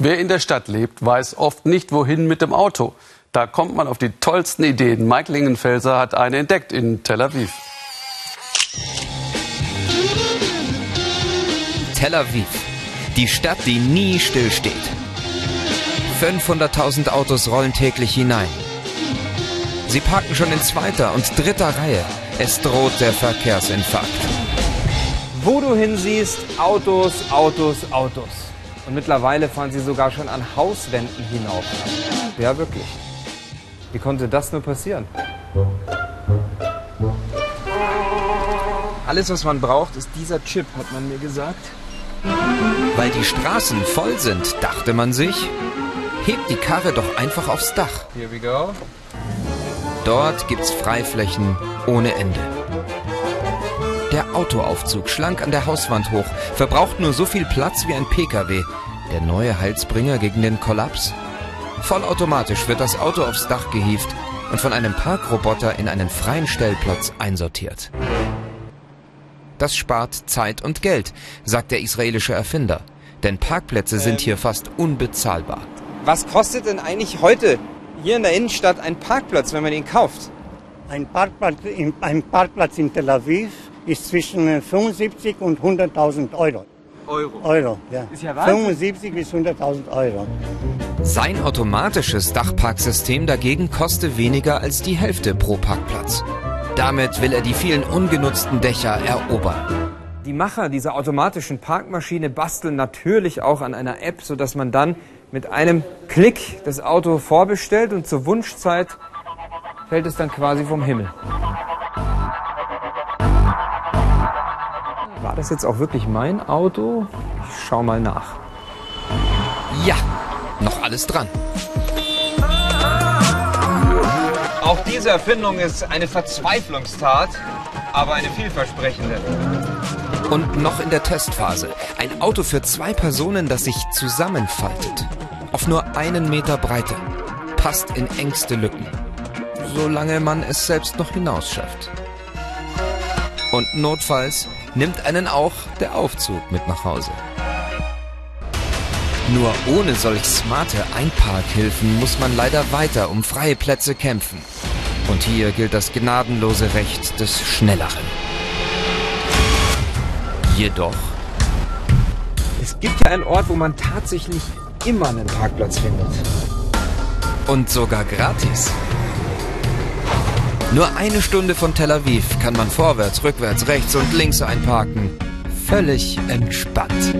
Wer in der Stadt lebt, weiß oft nicht, wohin mit dem Auto. Da kommt man auf die tollsten Ideen. Mike Lingenfelser hat eine entdeckt in Tel Aviv. Tel Aviv, die Stadt, die nie stillsteht. 500.000 Autos rollen täglich hinein. Sie parken schon in zweiter und dritter Reihe. Es droht der Verkehrsinfarkt. Wo du hinsiehst, Autos, Autos, Autos. Und mittlerweile fahren sie sogar schon an Hauswänden hinauf. Ja, wirklich. Wie konnte das nur passieren? Alles, was man braucht, ist dieser Chip, hat man mir gesagt. Weil die Straßen voll sind, dachte man sich, hebt die Karre doch einfach aufs Dach. Here we go. Dort gibt's Freiflächen ohne Ende. Der Autoaufzug schlank an der Hauswand hoch, verbraucht nur so viel Platz wie ein Pkw. Der neue Heilsbringer gegen den Kollaps? Vollautomatisch wird das Auto aufs Dach gehievt und von einem Parkroboter in einen freien Stellplatz einsortiert. Das spart Zeit und Geld, sagt der israelische Erfinder. Denn Parkplätze sind hier fast unbezahlbar. Was kostet denn eigentlich heute hier in der Innenstadt ein Parkplatz, wenn man ihn kauft? Ein Parkplatz, in, ein Parkplatz in Tel Aviv ist zwischen 75 und 100.000 Euro. Euro. Euro, ja. Ist ja Wahnsinn. 75 bis 100.000 Euro. Sein automatisches Dachparksystem dagegen koste weniger als die Hälfte pro Parkplatz. Damit will er die vielen ungenutzten Dächer erobern. Die Macher dieser automatischen Parkmaschine basteln natürlich auch an einer App, sodass man dann mit einem Klick das Auto vorbestellt und zur Wunschzeit fällt es dann quasi vom Himmel. Das jetzt auch wirklich mein Auto? Ich schau mal nach. Ja, noch alles dran. Auch diese Erfindung ist eine Verzweiflungstat, aber eine vielversprechende. Und noch in der Testphase. Ein Auto für zwei Personen, das sich zusammenfaltet. Auf nur einen Meter Breite. Passt in engste Lücken. Solange man es selbst noch hinausschafft. Und notfalls nimmt einen auch der Aufzug mit nach Hause. Nur ohne solch smarte Einparkhilfen muss man leider weiter um freie Plätze kämpfen. Und hier gilt das gnadenlose Recht des Schnelleren. Jedoch Es gibt ja einen Ort, wo man tatsächlich immer einen Parkplatz findet. und sogar gratis. Nur eine Stunde von Tel Aviv kann man vorwärts, rückwärts, rechts und links einparken. Völlig entspannt.